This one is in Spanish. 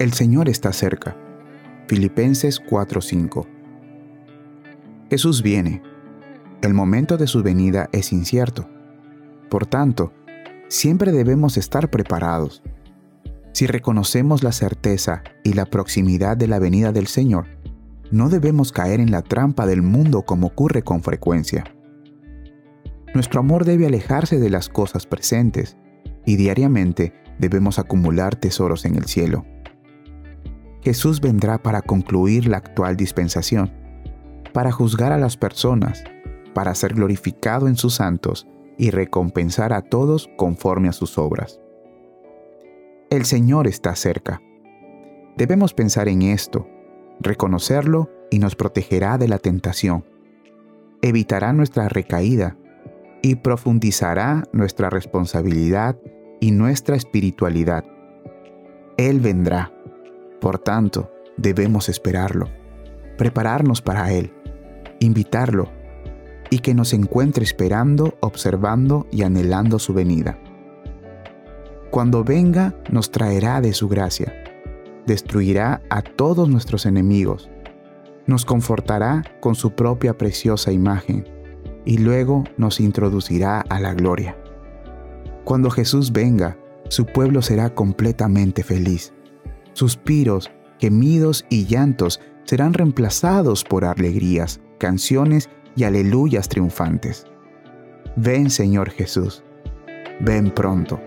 El Señor está cerca. Filipenses 4:5 Jesús viene. El momento de su venida es incierto. Por tanto, siempre debemos estar preparados. Si reconocemos la certeza y la proximidad de la venida del Señor, no debemos caer en la trampa del mundo como ocurre con frecuencia. Nuestro amor debe alejarse de las cosas presentes y diariamente debemos acumular tesoros en el cielo. Jesús vendrá para concluir la actual dispensación, para juzgar a las personas, para ser glorificado en sus santos y recompensar a todos conforme a sus obras. El Señor está cerca. Debemos pensar en esto, reconocerlo y nos protegerá de la tentación. Evitará nuestra recaída y profundizará nuestra responsabilidad y nuestra espiritualidad. Él vendrá. Por tanto, debemos esperarlo, prepararnos para Él, invitarlo y que nos encuentre esperando, observando y anhelando su venida. Cuando venga, nos traerá de su gracia, destruirá a todos nuestros enemigos, nos confortará con su propia preciosa imagen y luego nos introducirá a la gloria. Cuando Jesús venga, su pueblo será completamente feliz. Suspiros, gemidos y llantos serán reemplazados por alegrías, canciones y aleluyas triunfantes. Ven Señor Jesús, ven pronto.